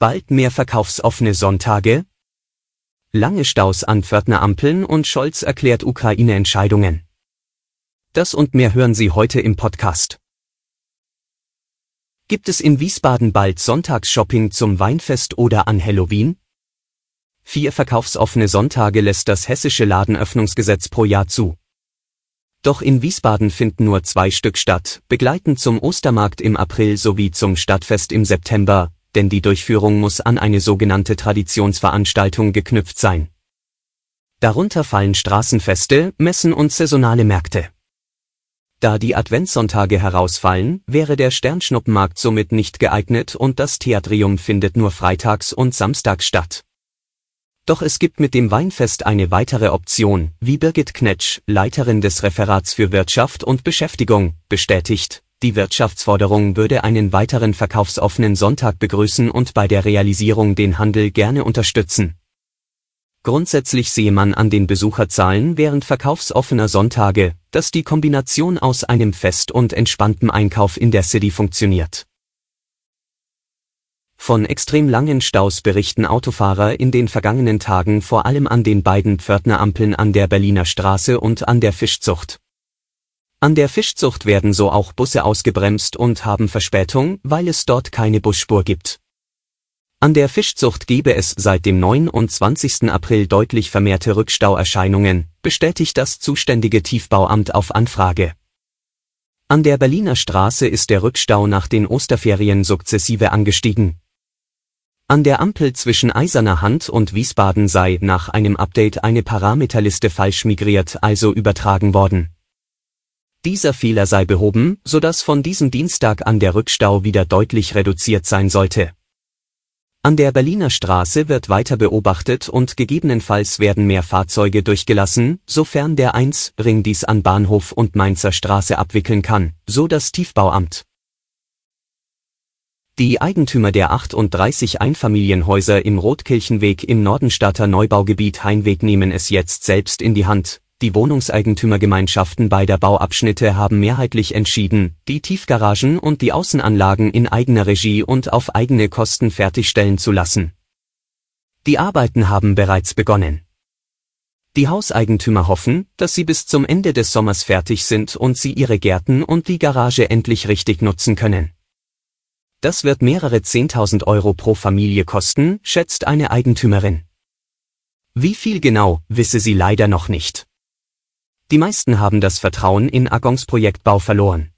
Bald mehr verkaufsoffene Sonntage? Lange Staus an Pförtner Ampeln und Scholz erklärt Ukraine-Entscheidungen. Das und mehr hören Sie heute im Podcast. Gibt es in Wiesbaden bald Sonntagsshopping zum Weinfest oder an Halloween? Vier verkaufsoffene Sonntage lässt das hessische Ladenöffnungsgesetz pro Jahr zu. Doch in Wiesbaden finden nur zwei Stück statt, begleitend zum Ostermarkt im April sowie zum Stadtfest im September, denn die Durchführung muss an eine sogenannte Traditionsveranstaltung geknüpft sein. Darunter fallen Straßenfeste, Messen und saisonale Märkte. Da die Adventssonntage herausfallen, wäre der Sternschnuppenmarkt somit nicht geeignet und das Theatrium findet nur freitags und samstags statt. Doch es gibt mit dem Weinfest eine weitere Option, wie Birgit Knetsch, Leiterin des Referats für Wirtschaft und Beschäftigung, bestätigt. Die Wirtschaftsforderung würde einen weiteren verkaufsoffenen Sonntag begrüßen und bei der Realisierung den Handel gerne unterstützen. Grundsätzlich sehe man an den Besucherzahlen während verkaufsoffener Sonntage, dass die Kombination aus einem Fest und entspanntem Einkauf in der City funktioniert. Von extrem langen Staus berichten Autofahrer in den vergangenen Tagen vor allem an den beiden Pförtnerampeln an der Berliner Straße und an der Fischzucht. An der Fischzucht werden so auch Busse ausgebremst und haben Verspätung, weil es dort keine Busspur gibt. An der Fischzucht gebe es seit dem 29. April deutlich vermehrte Rückstauerscheinungen, bestätigt das zuständige Tiefbauamt auf Anfrage. An der Berliner Straße ist der Rückstau nach den Osterferien sukzessive angestiegen. An der Ampel zwischen Eiserner Hand und Wiesbaden sei nach einem Update eine Parameterliste falsch migriert, also übertragen worden. Dieser Fehler sei behoben, sodass von diesem Dienstag an der Rückstau wieder deutlich reduziert sein sollte. An der Berliner Straße wird weiter beobachtet und gegebenenfalls werden mehr Fahrzeuge durchgelassen, sofern der 1 Ring dies an Bahnhof und Mainzer Straße abwickeln kann, so das Tiefbauamt. Die Eigentümer der 38 Einfamilienhäuser im Rotkirchenweg im Nordenstadter Neubaugebiet Heinweg nehmen es jetzt selbst in die Hand, die Wohnungseigentümergemeinschaften beider Bauabschnitte haben mehrheitlich entschieden, die Tiefgaragen und die Außenanlagen in eigener Regie und auf eigene Kosten fertigstellen zu lassen. Die Arbeiten haben bereits begonnen. Die Hauseigentümer hoffen, dass sie bis zum Ende des Sommers fertig sind und sie ihre Gärten und die Garage endlich richtig nutzen können. Das wird mehrere 10.000 Euro pro Familie kosten, schätzt eine Eigentümerin. Wie viel genau, wisse sie leider noch nicht. Die meisten haben das Vertrauen in Agons Projektbau verloren.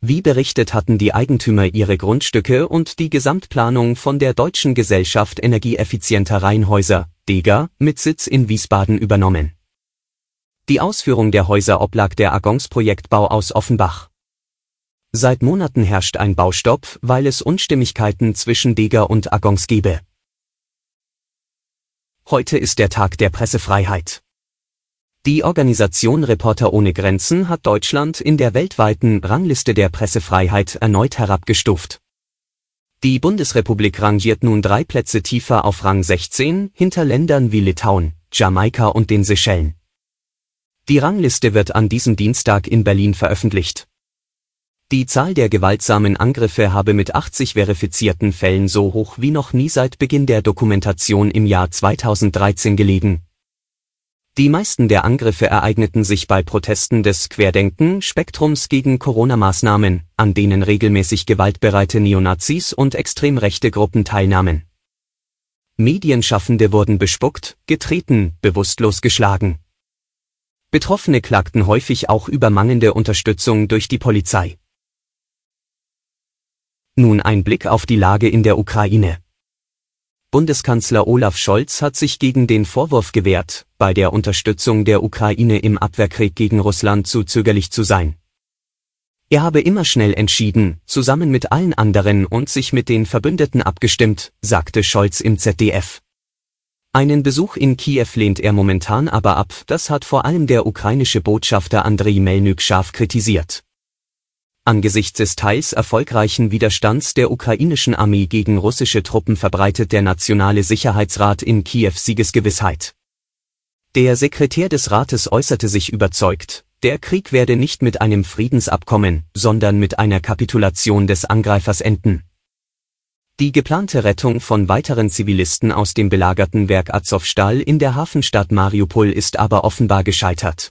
Wie berichtet hatten die Eigentümer ihre Grundstücke und die Gesamtplanung von der Deutschen Gesellschaft Energieeffizienter Reihenhäuser, DEGA, mit Sitz in Wiesbaden übernommen. Die Ausführung der Häuser oblag der Agons Projektbau aus Offenbach. Seit Monaten herrscht ein Baustopp, weil es Unstimmigkeiten zwischen DEGA und Agons gebe. Heute ist der Tag der Pressefreiheit. Die Organisation Reporter ohne Grenzen hat Deutschland in der weltweiten Rangliste der Pressefreiheit erneut herabgestuft. Die Bundesrepublik rangiert nun drei Plätze tiefer auf Rang 16 hinter Ländern wie Litauen, Jamaika und den Seychellen. Die Rangliste wird an diesem Dienstag in Berlin veröffentlicht. Die Zahl der gewaltsamen Angriffe habe mit 80 verifizierten Fällen so hoch wie noch nie seit Beginn der Dokumentation im Jahr 2013 gelegen, die meisten der Angriffe ereigneten sich bei Protesten des Querdenken-Spektrums gegen Corona-Maßnahmen, an denen regelmäßig gewaltbereite Neonazis und extrem rechte Gruppen teilnahmen. Medienschaffende wurden bespuckt, getreten, bewusstlos geschlagen. Betroffene klagten häufig auch über mangelnde Unterstützung durch die Polizei. Nun ein Blick auf die Lage in der Ukraine. Bundeskanzler Olaf Scholz hat sich gegen den Vorwurf gewehrt, bei der Unterstützung der Ukraine im Abwehrkrieg gegen Russland zu zögerlich zu sein. Er habe immer schnell entschieden, zusammen mit allen anderen und sich mit den Verbündeten abgestimmt, sagte Scholz im ZDF. Einen Besuch in Kiew lehnt er momentan aber ab, das hat vor allem der ukrainische Botschafter Andriy Melnyk scharf kritisiert. Angesichts des teils erfolgreichen Widerstands der ukrainischen Armee gegen russische Truppen verbreitet der Nationale Sicherheitsrat in Kiew Siegesgewissheit. Der Sekretär des Rates äußerte sich überzeugt, der Krieg werde nicht mit einem Friedensabkommen, sondern mit einer Kapitulation des Angreifers enden. Die geplante Rettung von weiteren Zivilisten aus dem belagerten Werk Azovstal in der Hafenstadt Mariupol ist aber offenbar gescheitert.